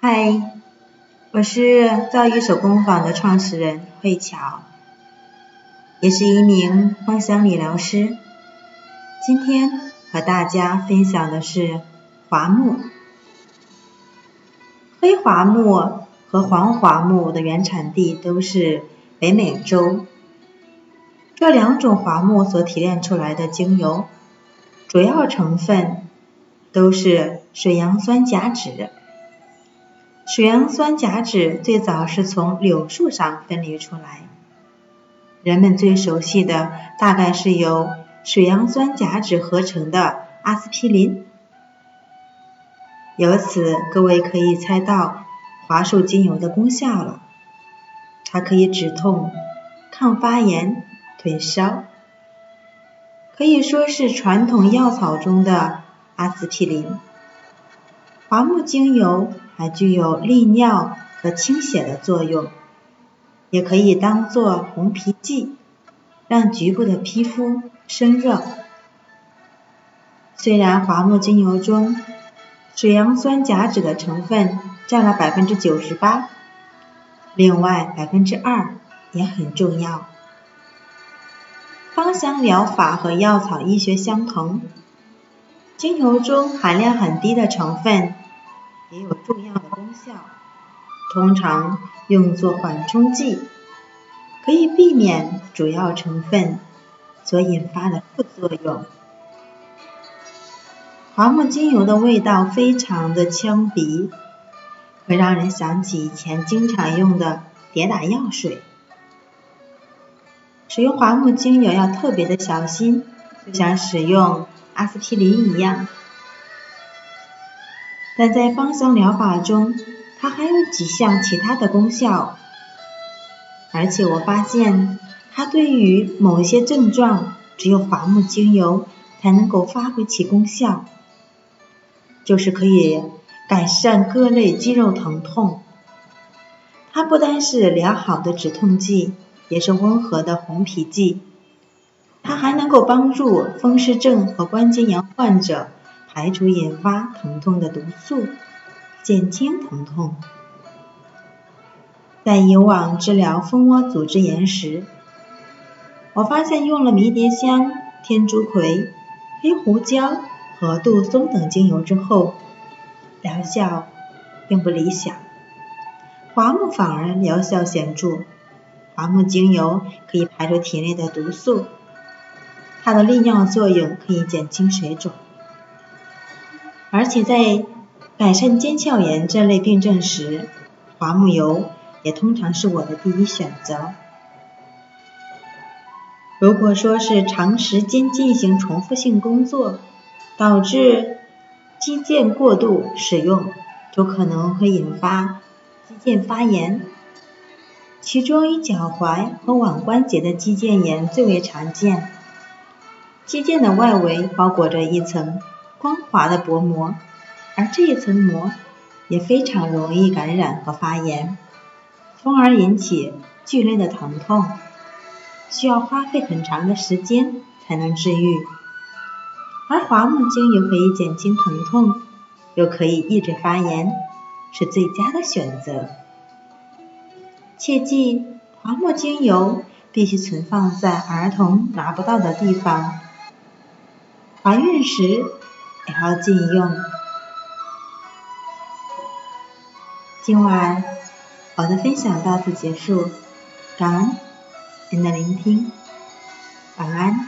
嗨，我是造诣手工坊的创始人慧巧，也是一名芳香理疗师。今天和大家分享的是桦木。黑桦木和黄桦木的原产地都是北美洲。这两种桦木所提炼出来的精油，主要成分都是水杨酸甲酯。水杨酸甲酯最早是从柳树上分离出来，人们最熟悉的大概是由水杨酸甲酯合成的阿司匹林。由此，各位可以猜到桦树精油的功效了，它可以止痛、抗发炎。退烧，可以说是传统药草中的阿司匹林。桦木精油还具有利尿和清血的作用，也可以当做红皮剂，让局部的皮肤生热。虽然桦木精油中水杨酸甲酯的成分占了百分之九十八，另外百分之二也很重要。芳香疗法和药草医学相同，精油中含量很低的成分也有重要的功效，通常用作缓冲剂，可以避免主要成分所引发的副作用。桦木精油的味道非常的呛鼻，会让人想起以前经常用的跌打药水。使用桦木精油要特别的小心，就像使用阿司匹林一样。但在芳香疗法中，它还有几项其他的功效，而且我发现它对于某一些症状，只有桦木精油才能够发挥其功效，就是可以改善各类肌肉疼痛。它不单是良好的止痛剂。也是温和的红皮剂，它还能够帮助风湿症和关节炎患者排除引发疼痛的毒素，减轻疼痛。在以往治疗蜂窝组织炎时，我发现用了迷迭香、天竺葵、黑胡椒和杜松等精油之后，疗效并不理想，桦木反而疗效显著。桦木精油可以排出体内的毒素，它的利尿作用可以减轻水肿，而且在改善腱鞘炎这类病症时，桦木油也通常是我的第一选择。如果说是长时间进行重复性工作，导致肌腱过度使用，就可能会引发肌腱发炎。其中以脚踝和腕关节的肌腱炎最为常见。肌腱的外围包裹着一层光滑的薄膜，而这一层膜也非常容易感染和发炎，从而引起剧烈的疼痛，需要花费很长的时间才能治愈。而桦木精油可以减轻疼痛，又可以抑制发炎，是最佳的选择。切记，桦木精油必须存放在儿童拿不到的地方，怀孕时然后禁用。今晚我的分享到此结束，感恩您的聆听，晚安。